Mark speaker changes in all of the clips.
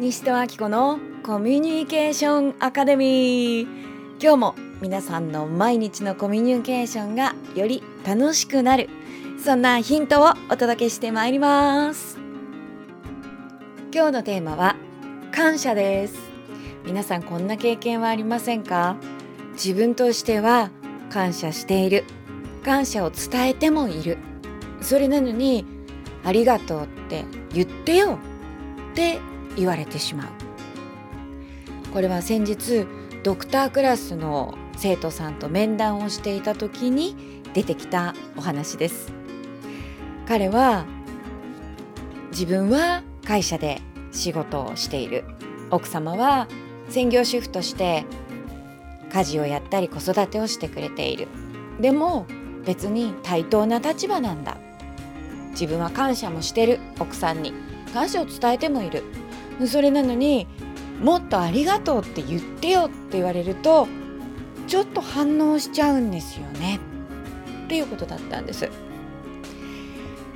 Speaker 1: 西戸明子のコミュニケーションアカデミー。今日も皆さんの毎日のコミュニケーションがより楽しくなる。そんなヒントをお届けしてまいります。今日のテーマは感謝です。皆さんこんな経験はありませんか？自分としては感謝している。感謝を伝えてもいる。それなのにありがとうって言ってよって言われてしまう。これは先日ドクタークラスの生徒さんと面談をしていた時に出てきたお話です。彼は自分は会社で仕事をしている。奥様は専業主婦として家事をやったり子育てをしてくれている。でも別に対等な立場なんだ。自分は感謝もしてる奥さんに。感謝を伝えてもいる。それなのにもっとありがとうって言ってよって言われるとちょっと反応しちゃうんですよね。っていうことだったんです。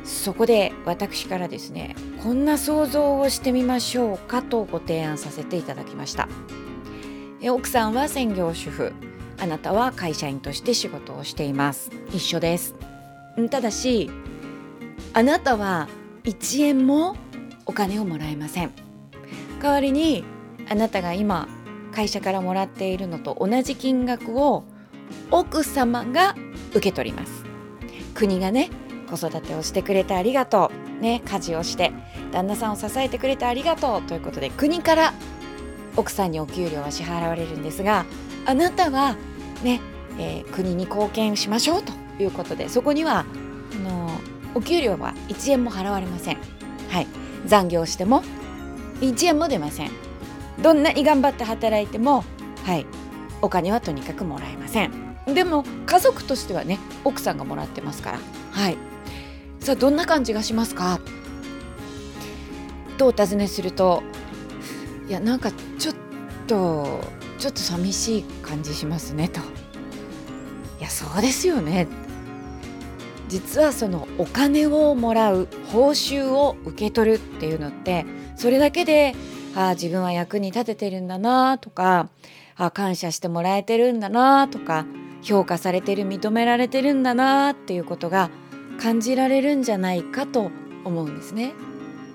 Speaker 1: そこで私からですねこんな想像をしてみましょうかとご提案させていただきました。奥さんは専業主婦。あなたは会社員として仕事をしています。一緒です。ただしあなたは1円もお金をもらえません。代わりにあなたが今会社からもらっているのと同じ金額を奥様が受け取ります国がね子育てをしてくれてありがとうね家事をして旦那さんを支えてくれてありがとうということで国から奥さんにお給料は支払われるんですがあなたはね、えー、国に貢献しましょうということでそこにはあのお給料は1円も払われません。はい、残業しても1円も出ません。どんなに頑張って働いても、はい、お金はとにかくもらえません。でも家族としてはね奥さんがもらってますから。はい、さあどんな感じがしますか？とお尋ねするといやなんかちょっとちょっと寂しい感じしますねと。いやそうですよね実はそのお金をもらう報酬を受け取るっていうのってそれだけであ自分は役に立ててるんだなとかあ感謝してもらえてるんだなとか評価されてる認められてるんだなっていうことが感じられるんじゃないかと思うんですね。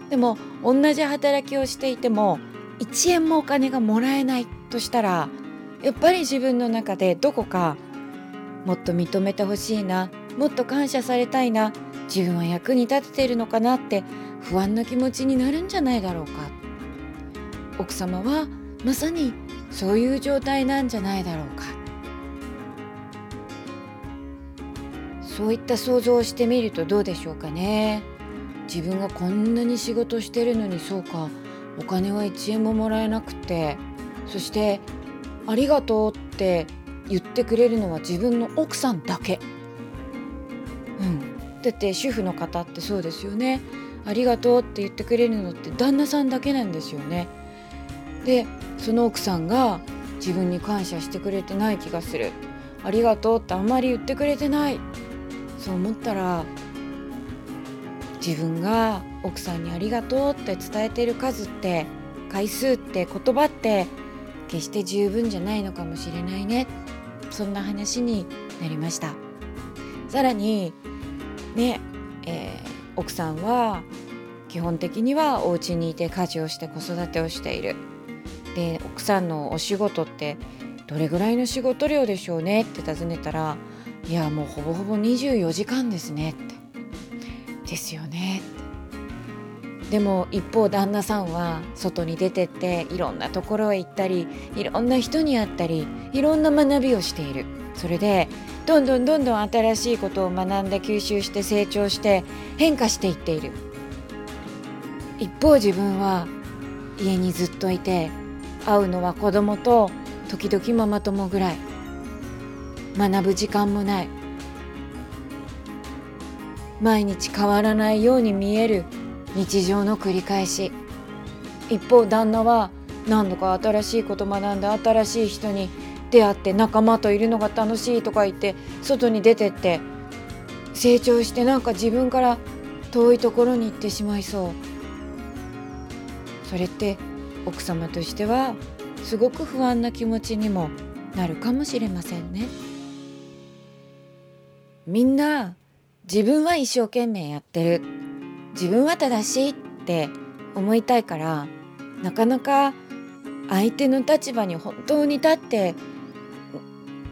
Speaker 1: でも同じ働きをしていても1円もお金がもらえないとしたらやっぱり自分の中でどこかもっと認めてほしいなもっと感謝されたいな自分は役に立てているのかなって不安な気持ちになるんじゃないだろうか。奥様はまさにそういう状態なんじゃないだろうか。そういった想像をしてみるとどうでしょうかね。自分がこんなに仕事してるのにそうか。お金は1円ももらえなくて。そして「ありがとう」って言ってくれるのは自分の奥さんだけ。うん、だって主婦の方ってそうですよね。ありがとうって言ってくれるのって旦那さんだけなんですよね。でその奥さんが自分に感謝してくれてない気がする。ありがとうってあんまり言ってくれてないそう思ったら自分が奥さんにありがとうって伝えてる数って回数って言葉って決して十分じゃないのかもしれないねそんな話になりましたさらにね、えー、奥さんは基本的にはお家にいて家事をして子育てをしている。で奥さんのお仕事ってどれぐらいの仕事量でしょうねって尋ねたらいやもうほぼほぼ24時間ですねって。ですよねでも一方旦那さんは外に出てっていろんなところへ行ったりいろんな人に会ったりいろんな学びをしている。それでどんどんどんどん新しいことを学んで吸収して成長して変化していっている。一方自分は家にずっといて会うのは子供と時々ママ友ぐらい。学ぶ時間もない。毎日変わらないように見える。日常の繰り返し。一方旦那は何度か新しいこと学んで新しい人に出会って仲間といるのが楽しいとか言って外に出てって成長してなんか自分から遠いところに行ってしまいそう。それって奥様としてはすごく不安な気持ちにもなるかもしれませんね。みんな自分は一生懸命やってる自分は正しいって思いたいからなかなか相手の立場に本当に立って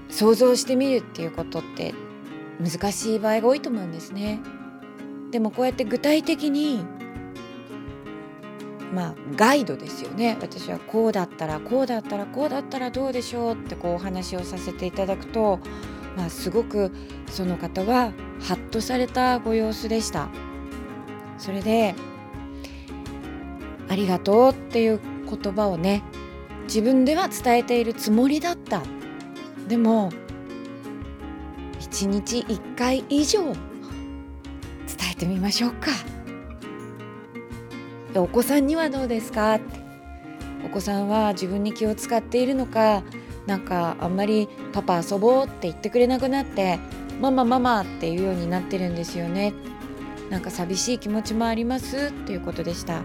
Speaker 1: 想像してみるっていうことって難しい場合が多いと思うんですね。でもこうやって具体的にまあガイドですよね。私はこうだったらこうだったらこうだったらどうでしょうってこうお話をさせていただくと、まあ、すごくその方はハッとされたご様子でした。それで「ありがとう」っていう言葉をね自分では伝えているつもりだった。でも1日1回以上伝えてみましょうか。お子さんにはどうですか？ってお子さんは自分に気を使っているのかなんかあんまりパパ遊ぼうって言ってくれなくなってママママっていうようになってるんですよねなんか寂しい気持ちもあります？っていうことでした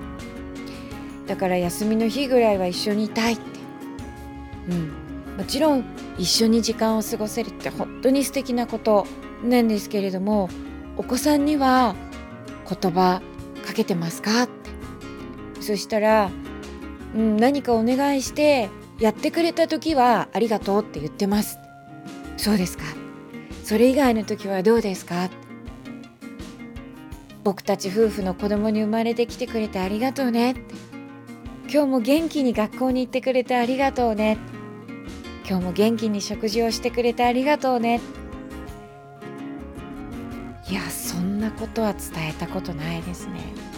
Speaker 1: だから休みの日ぐらいは一緒にいたいって。うん。もちろん一緒に時間を過ごせるって本当に素敵なことなんですけれどもお子さんには言葉かけてますか？そしたら、うん、何かお願いしてやってくれた時はありがとうって言ってます。そうですか。それ以外の時はどうですか。僕たち夫婦の子供に生まれてきてくれてありがとうね。今日も元気に学校に行ってくれてありがとうね。今日も元気に食事をしてくれてありがとうね。いやそんなことは伝えたことないですね。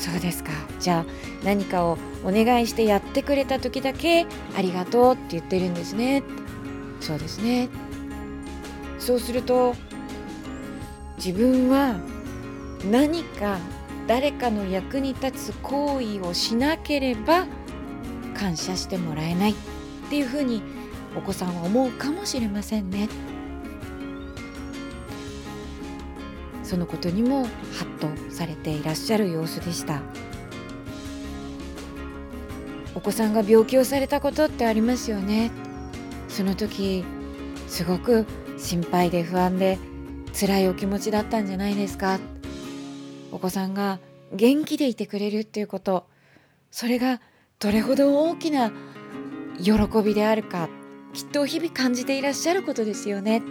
Speaker 1: そうですか。じゃあ何かをお願いしてやってくれた時だけありがとうって言ってるんですね。そうですね。そうすると自分は何か誰かの役に立つ行為をしなければ感謝してもらえないっていうふうにお子さんは思うかもしれませんね。そのことにもハッとされていらっしゃる様子でした。お子さんが病気をされたことってありますよね。その時すごく心配で不安で辛いお気持ちだったんじゃないですか。お子さんが元気でいてくれるっていうことそれがどれほど大きな喜びであるかきっと日々感じていらっしゃることですよね。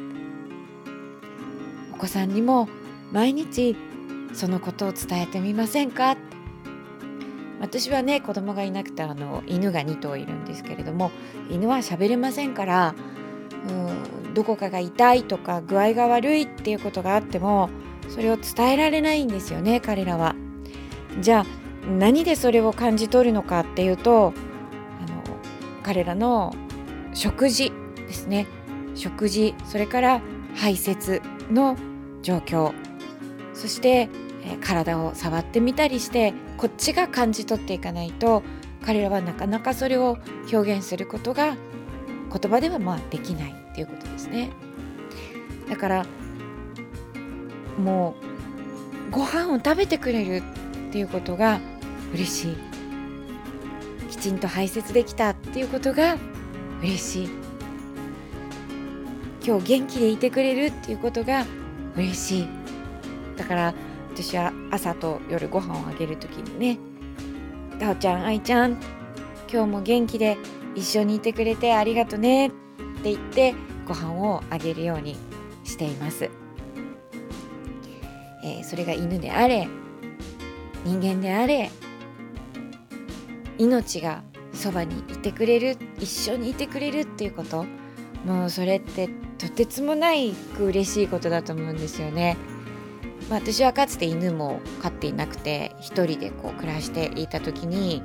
Speaker 1: お子さんにも毎日そのことを伝えてみませんか？私はね子供がいなくてあの犬が2頭いるんですけれども犬は喋れませんからうんどこかが痛いとか具合が悪いっていうことがあってもそれを伝えられないんですよね彼らは。じゃあ何でそれを感じ取るのかっていうとあの彼らの食事ですね。食事それから排泄の状況。そして、体を触ってみたりしてこっちが感じ取っていかないと彼らはなかなかそれを表現することが言葉ではまあできないっていうことですね。だからもうご飯を食べてくれるっていうことが嬉しい。きちんと排泄できたっていうことが嬉しい。今日元気でいてくれるっていうことが嬉しい。だから私は朝と夜ご飯をあげる時にね「たおちゃん愛ちゃん今日も元気で一緒にいてくれてありがとね」って言ってご飯をあげるようにしています。えー、それが犬であれ人間であれ命がそばにいてくれる一緒にいてくれるっていうこともうそれってとてつもないく嬉しいことだと思うんですよね。まあ、私はかつて犬も飼っていなくて一人でこう暮らしていた時に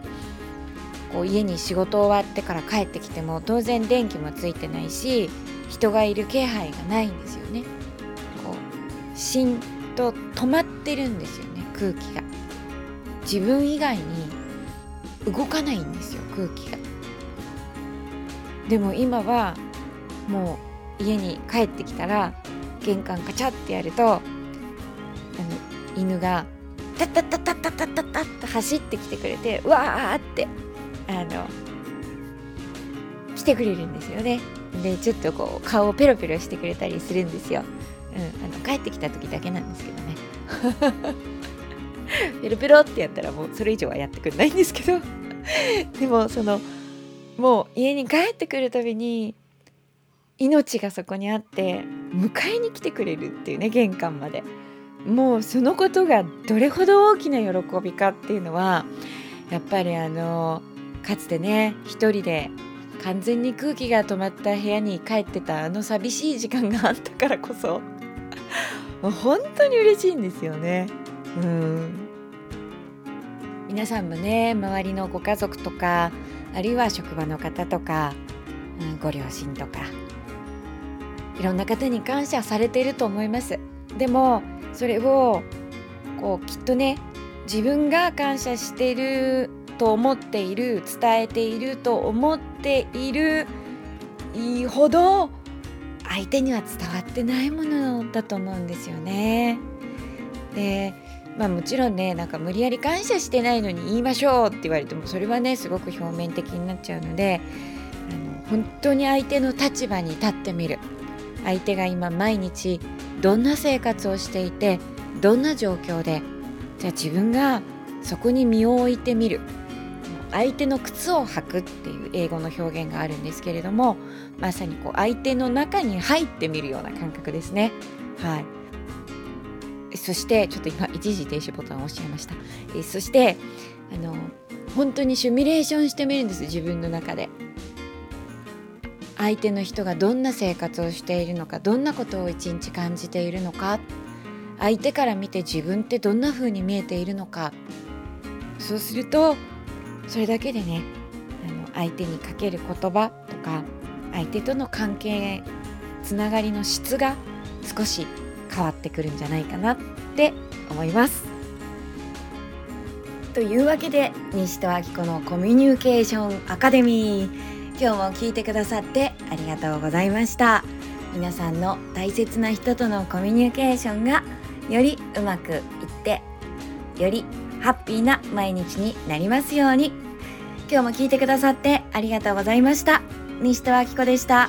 Speaker 1: こう家に仕事終わってから帰ってきても当然電気もついてないし人がいる気配がないんですよね。こうしんと止まってるんですよね空気が。自分以外に動かないんですよ空気が。でも今はもう家に帰ってきたら玄関カチャってやると犬がタッタッタッタッタッタッタッタッと走ってきてくれてわーってあの来てくれるんですよねでちょっとこう顔をペロペロしてくれたりするんですよ、うん、あの帰ってきた時だけなんですけどねペロペロってやったらもうそれ以上はやってくれないんですけどでもそのもう家に帰ってくるたびに命がそこにあって迎えに来てくれるっていうね玄関までもうそのことがどれほど大きな喜びかっていうのはやっぱりあのかつてね一人で完全に空気が止まった部屋に帰ってたあの寂しい時間があったからこそ本当に嬉しいんですよね。うん皆さんもね周りのご家族とかあるいは職場の方とか、うん、ご両親とかいろんな方に感謝されていると思いますでもそれをこうきっとね自分が感謝してると思っている伝えていると思っているほど相手には伝わってないものだと思うんですよね。でまあもちろんねなんか無理やり感謝してないのに言いましょうって言われてもそれはねすごく表面的になっちゃうのであの本当に相手の立場に立ってみる相手が今毎日どんな生活をしていてどんな状況でじゃあ自分がそこに身を置いてみる相手の靴を履くっていう英語の表現があるんですけれどもまさにこう相手の中に入ってみるような感覚ですね。はいそしてちょっと今一時停止ボタンを押しちゃいました。えそしてあの本当にシミュレーションしてみるんです自分の中で。相手の人がどんな生活をしているのかどんなことを一日感じているのか。相手から見て自分ってどんな風に見えているのか。そうするとそれだけでねあの相手にかける言葉とか相手との関係つながりの質が少し変わってくるんじゃないかなって思います。というわけで西戸明子のコミュニケーションアカデミー。今日も聞いてくださってありがとうございました。皆さんの大切な人とのコミュニケーションがよりうまくいってよりハッピーな毎日になりますように。今日も聞いてくださってありがとうございました。西戸明子でした。